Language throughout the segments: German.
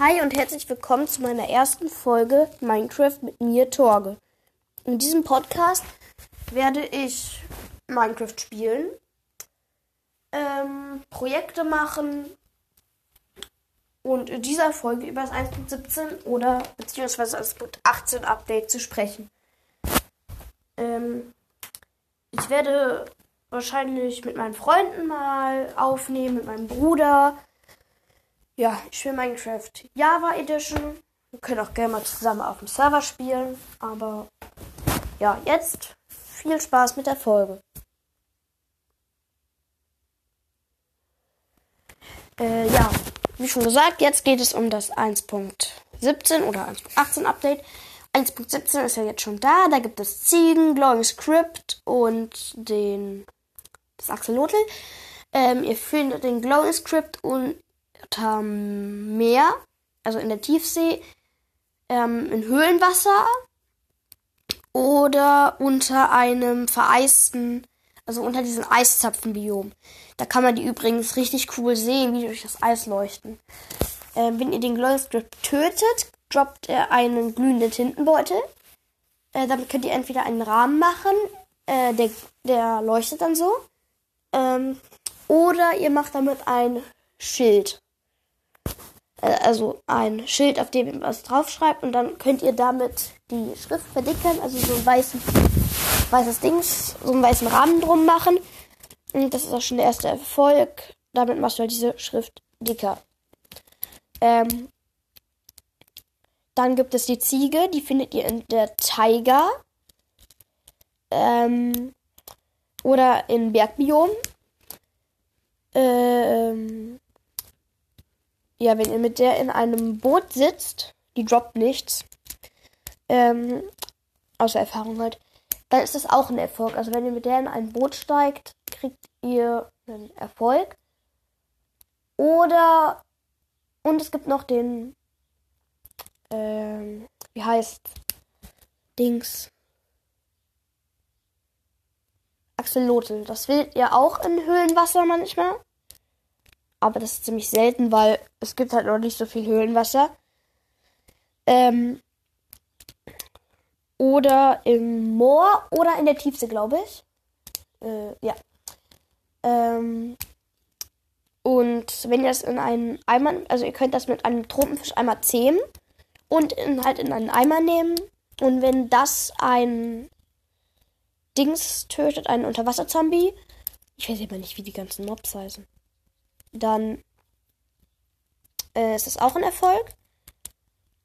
Hi und herzlich willkommen zu meiner ersten Folge Minecraft mit mir, Torge. In diesem Podcast werde ich Minecraft spielen, ähm, Projekte machen und in dieser Folge über das 1.17 oder beziehungsweise das 1.18 Update zu sprechen. Ähm, ich werde wahrscheinlich mit meinen Freunden mal aufnehmen, mit meinem Bruder ja, ich spiele Minecraft Java Edition. Wir können auch gerne mal zusammen auf dem Server spielen. Aber ja, jetzt viel Spaß mit der Folge. Äh, ja, wie schon gesagt, jetzt geht es um das 1.17 oder 1.18 Update. 1.17 ist ja jetzt schon da. Da gibt es Ziegen, Glowing Script und den das Axolotl. Ähm, ihr findet den Glowing Script und Meer, also in der Tiefsee, ähm, in Höhlenwasser oder unter einem vereisten, also unter diesem Eiszapfenbiom. Da kann man die übrigens richtig cool sehen, wie die durch das Eis leuchten. Ähm, wenn ihr den Glowstrip tötet, droppt er einen glühenden Tintenbeutel. Äh, damit könnt ihr entweder einen Rahmen machen, äh, der, der leuchtet dann so. Ähm, oder ihr macht damit ein Schild. Äh, also ein Schild, auf dem ihr was draufschreibt und dann könnt ihr damit die Schrift verdickern, also so ein weißen, weißes Ding, so einen weißen Rahmen drum machen. Und das ist auch schon der erste Erfolg. Damit machst du halt diese Schrift dicker. Ähm, dann gibt es die Ziege, die findet ihr in der Taiga. Ähm, oder in Bergbiom. Ähm, ja, wenn ihr mit der in einem Boot sitzt, die droppt nichts, ähm, außer Erfahrung halt, dann ist das auch ein Erfolg. Also wenn ihr mit der in ein Boot steigt, kriegt ihr einen Erfolg. Oder, und es gibt noch den, ähm, wie heißt, Dings, Axolotl. Das findet ihr auch in Höhlenwasser manchmal. Aber das ist ziemlich selten, weil es gibt halt noch nicht so viel Höhlenwasser. Ähm, oder im Moor oder in der Tiefsee, glaube ich. Äh, ja. Ähm, und wenn ihr das in einen Eimer, also ihr könnt das mit einem Tropenfisch einmal zähmen und in, halt in einen Eimer nehmen. Und wenn das ein Dings tötet, einen Unterwasserzombie, ich weiß aber nicht, wie die ganzen Mobs heißen dann äh, ist das auch ein Erfolg.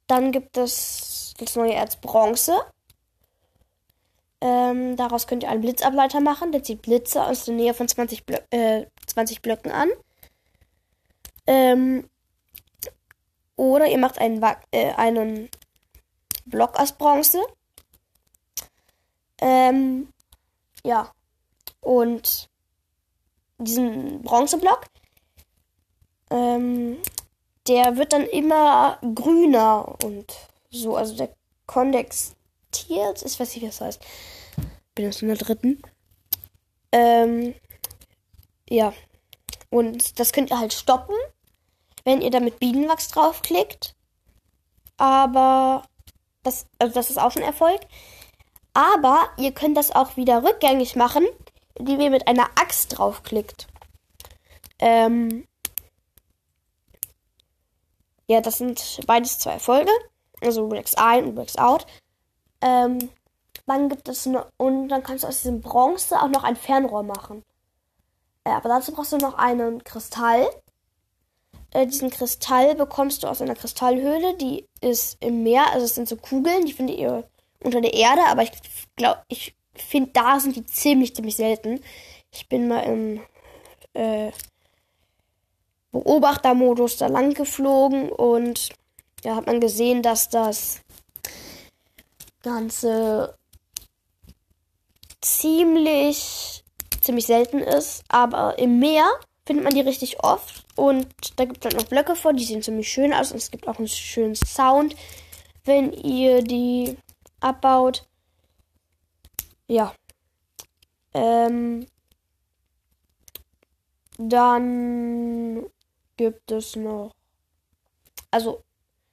Dann gibt es das neue Erz Bronze. Ähm, daraus könnt ihr einen Blitzableiter machen. Der zieht Blitze aus der Nähe von 20, Blö äh, 20 Blöcken an. Ähm, oder ihr macht einen, äh, einen Block aus Bronze. Ähm, ja. Und diesen Bronzeblock, ähm, der wird dann immer grüner und so. Also der kondensiert. Ich weiß nicht, wie das heißt. Bin jetzt in der dritten. Ähm, ja. Und das könnt ihr halt stoppen, wenn ihr da mit Bienenwachs draufklickt. Aber das, also das ist auch schon Erfolg. Aber ihr könnt das auch wieder rückgängig machen, indem ihr mit einer Axt draufklickt. Ähm, ja, das sind beides zwei Erfolge. Also Rex ein und Rex out. Ähm, dann gibt es eine, und dann kannst du aus diesem Bronze auch noch ein Fernrohr machen. Äh, aber dazu brauchst du noch einen Kristall. Äh, diesen Kristall bekommst du aus einer Kristallhöhle, die ist im Meer, also es sind so Kugeln, die findet ihr unter der Erde, aber ich glaube, ich finde, da sind die ziemlich, ziemlich selten. Ich bin mal im äh, Beobachtermodus da lang geflogen und ja, hat man gesehen, dass das Ganze ziemlich, ziemlich selten ist. Aber im Meer findet man die richtig oft. Und da gibt es halt noch Blöcke vor, die sehen ziemlich schön aus. Und es gibt auch einen schönen Sound, wenn ihr die abbaut. Ja. Ähm, dann gibt es noch. Also,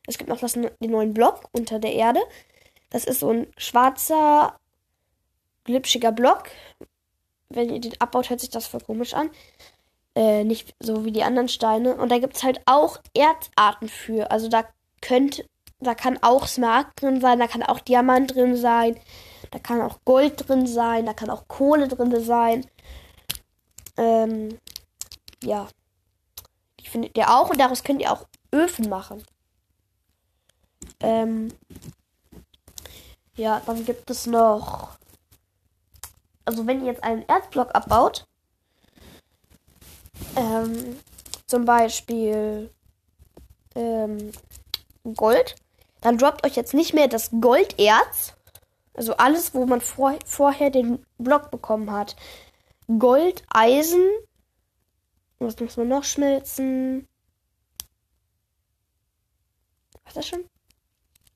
Es gibt noch das, den neuen Block unter der Erde. Das ist so ein schwarzer, glitschiger Block. Wenn ihr den abbaut, hört sich das voll komisch an. Äh, nicht so wie die anderen Steine. Und da gibt es halt auch Erdarten für. Also da könnt, da kann auch Smaragd drin sein, da kann auch Diamant drin sein, da kann auch Gold drin sein, da kann auch Kohle drin sein. Ähm, ja. Findet ihr auch und daraus könnt ihr auch Öfen machen. Ähm, ja, dann gibt es noch. Also wenn ihr jetzt einen Erzblock abbaut, ähm, zum Beispiel ähm, Gold, dann droppt euch jetzt nicht mehr das Golderz, also alles, wo man vor, vorher den Block bekommen hat. Gold, Eisen, was muss man noch schmelzen? Was das schon?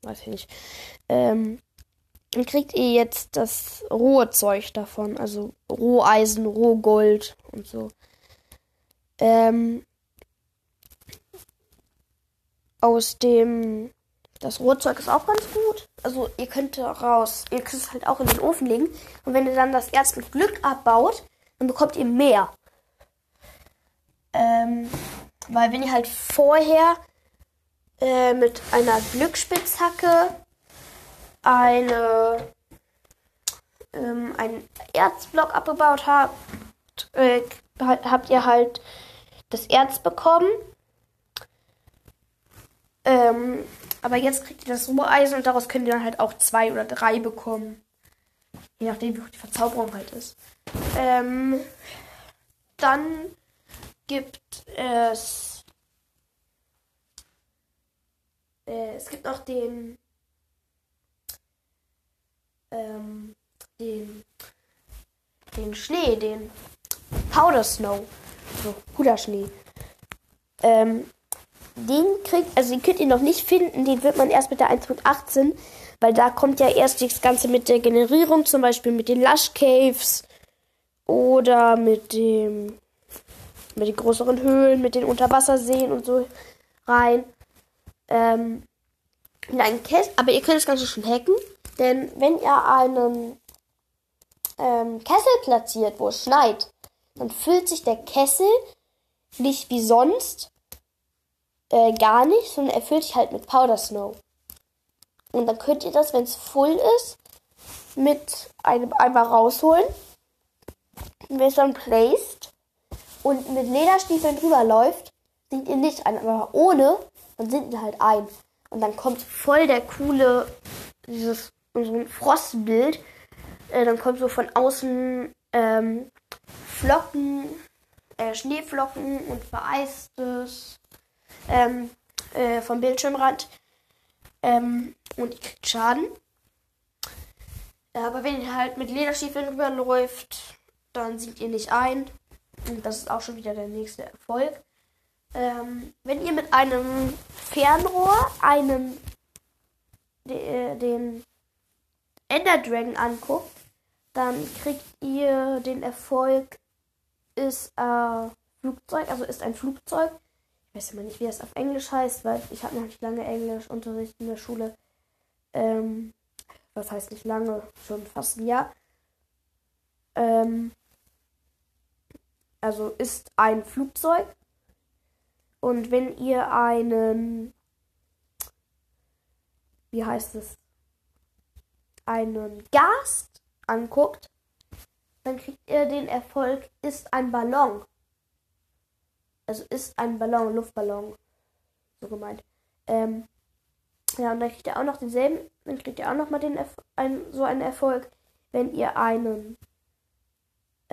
Weiß ich nicht. Ähm, dann kriegt ihr jetzt das rohe Zeug davon, also Roheisen, Rohgold und so. Ähm, aus dem. Das Rohzeug ist auch ganz gut. Also ihr könnt raus, ihr könnt es halt auch in den Ofen legen. Und wenn ihr dann das Erz mit Glück abbaut, dann bekommt ihr mehr. Ähm, weil wenn ihr halt vorher äh, mit einer Glücksspitzhacke eine ähm, einen Erzblock abgebaut habt, äh, habt ihr halt das Erz bekommen. Ähm, aber jetzt kriegt ihr das Roheisen und daraus könnt ihr dann halt auch zwei oder drei bekommen. Je nachdem, wie hoch die Verzauberung halt ist. Ähm, dann gibt es. Äh, es gibt noch den. Ähm, den. Den Schnee, den Powder Snow. So, Puderschnee. Ähm, den kriegt, also den könnt ihr noch nicht finden, den wird man erst mit der 1.18, weil da kommt ja erst das Ganze mit der Generierung, zum Beispiel mit den Lush Caves oder mit dem, mit den größeren Höhlen, mit den Unterwasserseen und so rein. Ähm, nein, aber ihr könnt das Ganze schon hacken, denn wenn ihr einen ähm, Kessel platziert, wo es schneit, dann füllt sich der Kessel nicht wie sonst äh, gar nicht, sondern er füllt sich halt mit Powder Snow. Und dann könnt ihr das, wenn es voll ist, mit einem Eimer rausholen. Und wenn es dann placed und mit Lederstiefeln drüber läuft, sinkt ihr nicht ein. Aber ohne, dann sinkt ihr halt ein. Und dann kommt voll der coole, dieses so ein Frostbild. Äh, dann kommt so von außen ähm, Flocken, äh, Schneeflocken und vereistes ähm, äh, vom Bildschirmrand. Ähm, und ihr kriegt Schaden. Aber wenn ihr halt mit Lederstiefeln rüberläuft, dann sinkt ihr nicht ein. Das ist auch schon wieder der nächste Erfolg. Ähm, wenn ihr mit einem Fernrohr einen de, äh, den Ender Dragon anguckt, dann kriegt ihr den Erfolg ist äh, Flugzeug, also ist ein Flugzeug weiß immer nicht, wie das auf Englisch heißt, weil ich habe noch nicht lange Englischunterricht in der Schule. Ähm, was heißt nicht lange? Schon fast ein Jahr. Ähm, also ist ein Flugzeug. Und wenn ihr einen, wie heißt es, einen Gast anguckt, dann kriegt ihr den Erfolg, ist ein Ballon also ist ein Ballon, Luftballon. So gemeint. Ähm, ja, und dann kriegt ihr auch noch denselben, dann kriegt ihr auch noch mal den Erf ein, so einen Erfolg, wenn ihr einen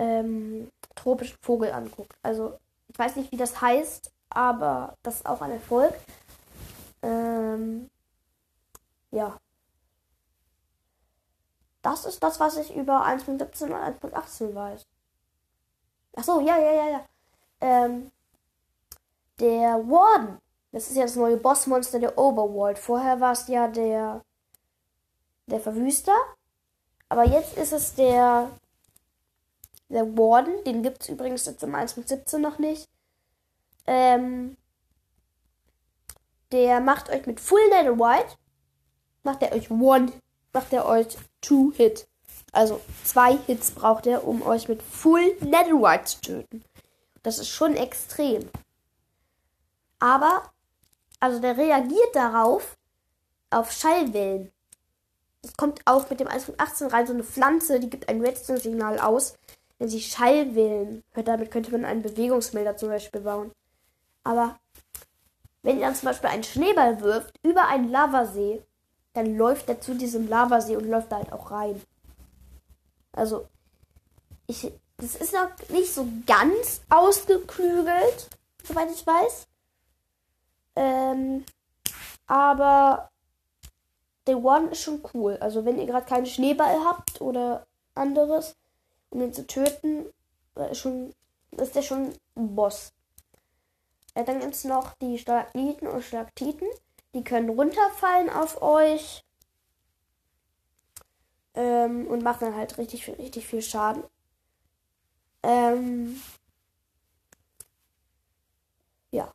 ähm, tropischen Vogel anguckt. Also, ich weiß nicht, wie das heißt, aber das ist auch ein Erfolg. Ähm, ja. Das ist das, was ich über 1.17 und 1.18 weiß. Ach so, ja, ja, ja, ja. Ähm, der Warden. Das ist ja das neue Bossmonster der Overworld. Vorher war es ja der, der Verwüster. Aber jetzt ist es der, der Warden. Den gibt es übrigens jetzt im 1.17 noch nicht. Ähm, der macht euch mit Full Netherite, macht er euch One, macht er euch Two Hit. Also zwei Hits braucht er, um euch mit Full Netherite zu töten. Das ist schon extrem. Aber, also der reagiert darauf, auf Schallwellen. Es kommt auch mit dem 1.18 rein so eine Pflanze, die gibt ein Redstone-Signal aus, wenn sie Schallwellen hört. Damit könnte man einen Bewegungsmelder zum Beispiel bauen. Aber wenn ihr dann zum Beispiel einen Schneeball wirft über einen Lavasee, dann läuft er zu diesem Lavasee und läuft da halt auch rein. Also, ich, das ist noch nicht so ganz ausgeklügelt, soweit ich weiß. Ähm, aber The One ist schon cool. Also, wenn ihr gerade keinen Schneeball habt oder anderes, um ihn zu töten, ist, schon, ist der schon ein Boss. Äh, dann gibt es noch die Stalagniten und Stalaktiten. Die können runterfallen auf euch. Ähm, und machen dann halt richtig, richtig viel Schaden. Ähm, ja.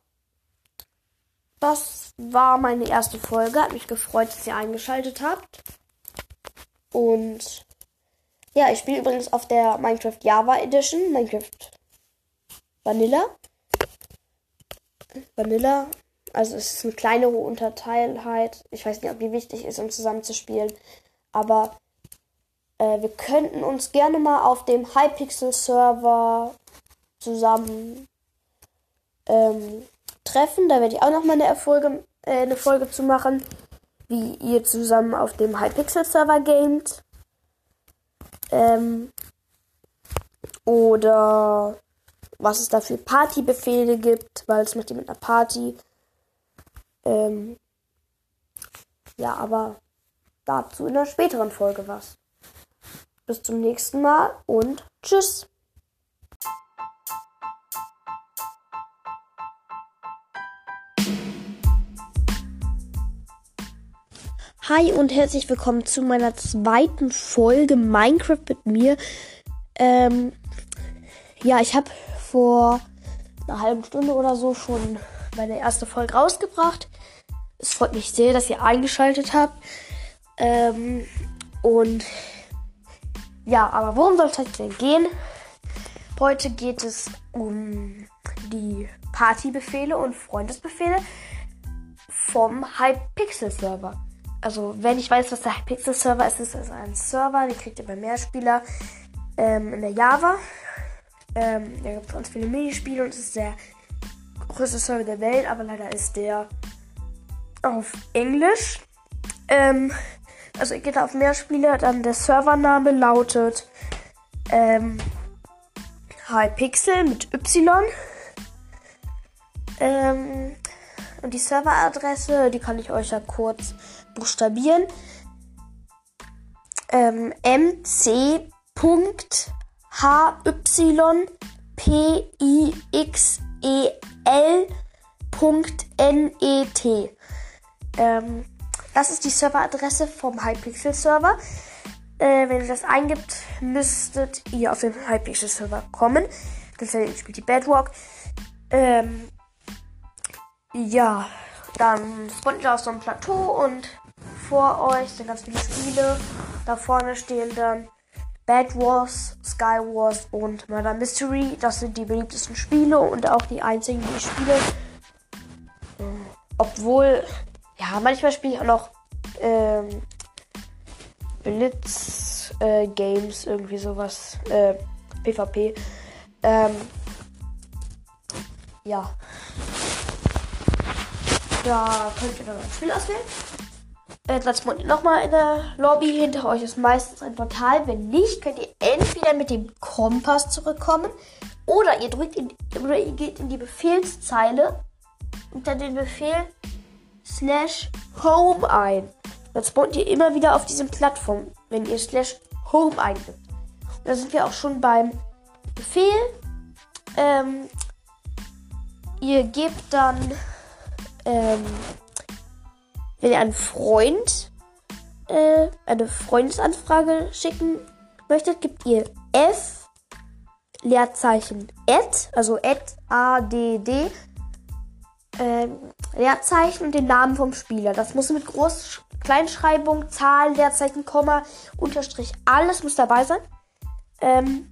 Das war meine erste Folge. Hat mich gefreut, dass ihr eingeschaltet habt. Und ja, ich spiele übrigens auf der Minecraft Java Edition, Minecraft Vanilla. Vanilla. Also es ist eine kleinere Unterteilheit. Ich weiß nicht, ob die wichtig ist, um zusammen zu spielen. Aber äh, wir könnten uns gerne mal auf dem Hypixel-Server zusammen ähm, treffen. Da werde ich auch noch mal eine Folge, äh, eine Folge zu machen, wie ihr zusammen auf dem Hypixel-Server gamet. Ähm, oder was es da für Partybefehle gibt, weil es macht mit einer Party. Ähm, ja, aber dazu in einer späteren Folge was. Bis zum nächsten Mal und tschüss. Hi und herzlich willkommen zu meiner zweiten Folge Minecraft mit mir. Ähm, ja, ich habe vor einer halben Stunde oder so schon meine erste Folge rausgebracht. Es freut mich sehr, dass ihr eingeschaltet habt. Ähm, und ja, aber worum soll es heute denn gehen? Heute geht es um die Partybefehle und Freundesbefehle vom Hypixel-Server. Also, wenn ich weiß, was der Hypixel-Server ist, ist es ein Server, den kriegt ihr bei Mehrspieler ähm, in der Java. Ähm, da gibt es ganz viele Minispiele und es ist der größte Server der Welt, aber leider ist der auf Englisch. Ähm, also ihr geht auf Mehrspieler, dann der Servername lautet ähm, Hypixel mit Y. Ähm, und die Serveradresse, die kann ich euch ja kurz buchstabieren. Ähm, pixel.net. Ähm, das ist die Serveradresse vom Hypixel Server. Äh, wenn ihr das eingibt, müsstet ihr auf den Hypixel Server kommen. Das spielt die Bedrock. Ähm, ja, dann spawnt ihr auf so einem Plateau und vor euch sind ganz viele Spiele. Da vorne stehen dann Bad Wars, Sky Wars und Murder Mystery. Das sind die beliebtesten Spiele und auch die einzigen, die ich spiele. Obwohl, ja, manchmal spiele ich auch noch ähm, Blitz äh, Games, irgendwie sowas. Äh, PvP. Ähm, ja. Da könnt ihr dann ein Spiel auswählen. Dann spawnt ihr nochmal in der Lobby. Hinter euch ist meistens ein Portal. Wenn nicht, könnt ihr entweder mit dem Kompass zurückkommen oder ihr drückt in, oder ihr geht in die Befehlszeile unter den Befehl slash home ein. Dann spawnt ihr immer wieder auf diesen Plattform, wenn ihr slash home eingibt. Und da sind wir auch schon beim Befehl. Ähm, ihr gebt dann ähm, wenn ihr einen Freund äh, eine Freundesanfrage schicken möchtet, gebt ihr F Leerzeichen add, also add a d d ähm, Leerzeichen und den Namen vom Spieler. Das muss mit Groß Kleinschreibung, Zahl, Leerzeichen, Komma, Unterstrich, alles muss dabei sein. Ähm,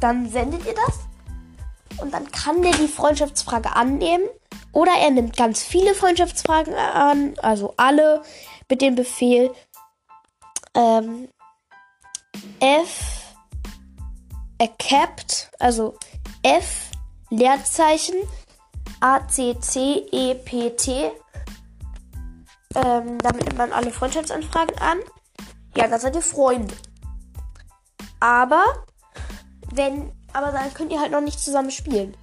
dann sendet ihr das und dann kann der die Freundschaftsfrage annehmen oder er nimmt ganz viele Freundschaftsfragen an, also alle mit dem Befehl ähm, F accept, also F Leerzeichen A C C E P T. Ähm, damit nimmt man alle Freundschaftsanfragen an. Ja, dann seid ihr Freunde. Aber wenn, aber dann könnt ihr halt noch nicht zusammen spielen.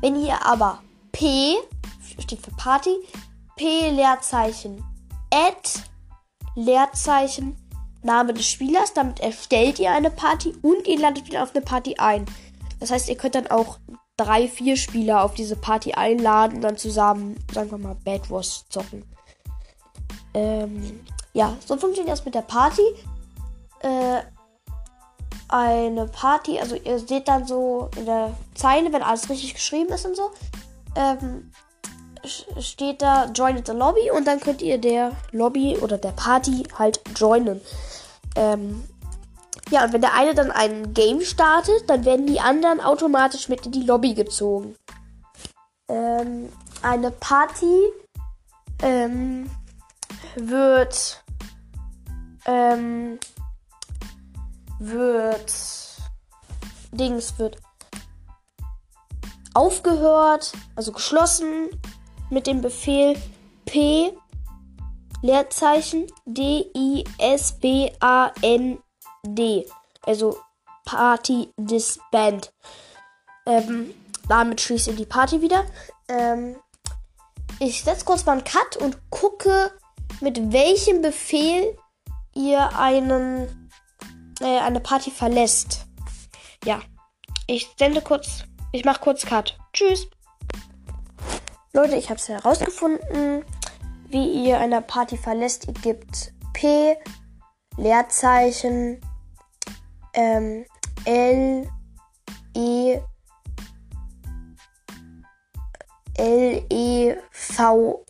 Wenn ihr aber P steht für Party, P Leerzeichen, Add Leerzeichen, Name des Spielers, damit erstellt ihr eine Party und ihr ladet wieder auf eine Party ein. Das heißt, ihr könnt dann auch drei, vier Spieler auf diese Party einladen und dann zusammen, sagen wir mal, Bad Wars zocken. Ähm, ja, so funktioniert das mit der Party. Äh, eine Party, also ihr seht dann so in der Zeile, wenn alles richtig geschrieben ist und so, ähm, steht da Join the Lobby und dann könnt ihr der Lobby oder der Party halt joinen. Ähm, ja, und wenn der eine dann ein Game startet, dann werden die anderen automatisch mit in die Lobby gezogen. Ähm, eine Party ähm, wird ähm, wird Dings wird aufgehört, also geschlossen mit dem Befehl P Leerzeichen D I S B A N D. Also Party Disband. Ähm, damit schließe ich die Party wieder. Ähm, ich setze kurz mal einen Cut und gucke, mit welchem Befehl ihr einen, äh, eine Party verlässt. Ja, ich sende kurz, ich mache kurz Cut. Tschüss. Leute, ich habe es herausgefunden, wie ihr eine Party verlässt. Ihr gebt P, Leerzeichen, ähm, L, E, L, E, V.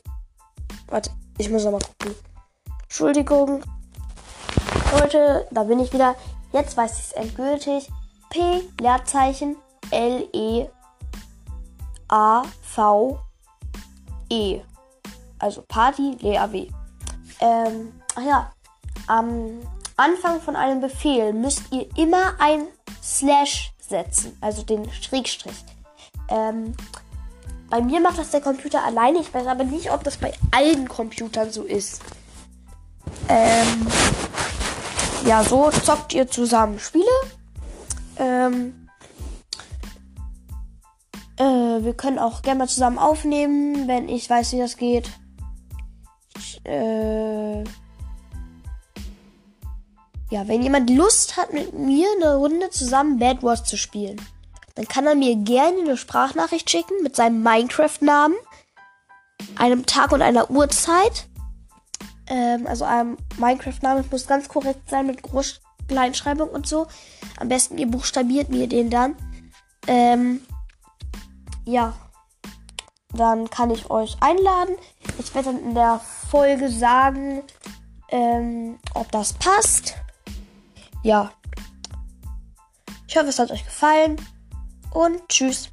Warte, ich muss nochmal gucken. Entschuldigung. Leute, da bin ich wieder. Jetzt weiß ich es endgültig. P, Leerzeichen, L, E, A, V, E. Also Party, Lea W. Ähm, ach ja. Am Anfang von einem Befehl müsst ihr immer ein Slash setzen, also den Schrägstrich. Ähm, bei mir macht das der Computer alleine. Ich weiß aber nicht, ob das bei allen Computern so ist. Ähm, ja, so zockt ihr zusammen Spiele. Ähm, äh, wir können auch gerne mal zusammen aufnehmen, wenn ich weiß, wie das geht. äh, ja, wenn jemand Lust hat, mit mir eine Runde zusammen Bad Wars zu spielen, dann kann er mir gerne eine Sprachnachricht schicken mit seinem Minecraft-Namen, einem Tag und einer Uhrzeit. Ähm, also einem Minecraft-Namen muss ganz korrekt sein mit Groß Kleinschreibung und so. Am besten ihr buchstabiert mir den dann. Ähm, ja, dann kann ich euch einladen. Ich werde dann in der Folge sagen, ähm, ob das passt ja. Ich hoffe, es hat euch gefallen und tschüss.